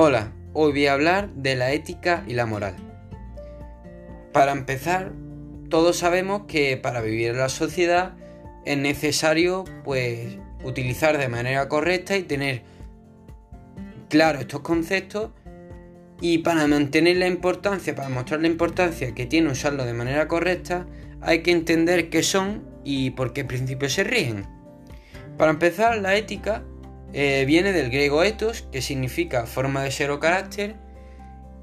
Hola, hoy voy a hablar de la ética y la moral. Para empezar, todos sabemos que para vivir en la sociedad es necesario pues utilizar de manera correcta y tener claro estos conceptos y para mantener la importancia, para mostrar la importancia que tiene usarlo de manera correcta, hay que entender qué son y por qué principios se rigen. Para empezar, la ética eh, viene del griego ethos, que significa forma de ser o carácter,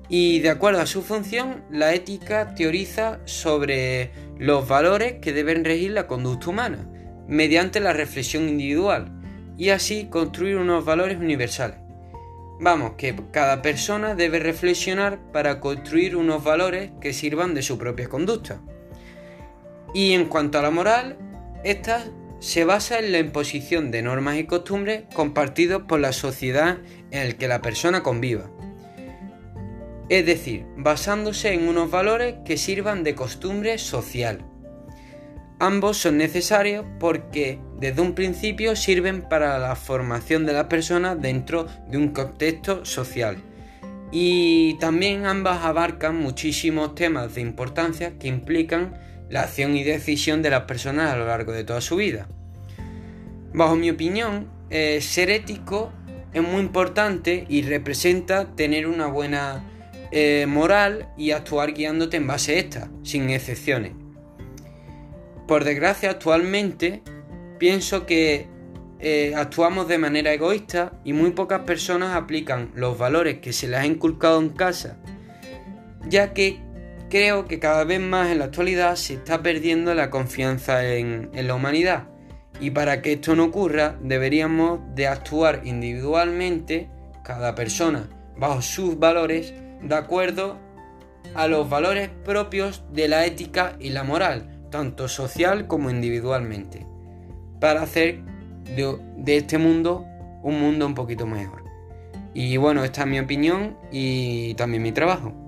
y de acuerdo a su función, la ética teoriza sobre los valores que deben regir la conducta humana, mediante la reflexión individual, y así construir unos valores universales. Vamos, que cada persona debe reflexionar para construir unos valores que sirvan de su propia conducta. Y en cuanto a la moral, estas se basa en la imposición de normas y costumbres compartidos por la sociedad en la que la persona conviva. Es decir, basándose en unos valores que sirvan de costumbre social. Ambos son necesarios porque desde un principio sirven para la formación de la persona dentro de un contexto social. Y también ambas abarcan muchísimos temas de importancia que implican la acción y decisión de las personas a lo largo de toda su vida. Bajo mi opinión, eh, ser ético es muy importante y representa tener una buena eh, moral y actuar guiándote en base a esta, sin excepciones. Por desgracia, actualmente pienso que eh, actuamos de manera egoísta y muy pocas personas aplican los valores que se les ha inculcado en casa, ya que creo que cada vez más en la actualidad se está perdiendo la confianza en, la humanidad. Y para que esto no ocurra, deberíamos de actuar individualmente, cada persona, bajo sus valores, de acuerdo a los valores propios de la ética y la moral, tanto social como individualmente, para hacer de, de este mundo un mundo un poquito mejor. Y bueno, esta es mi opinión y también mi trabajo.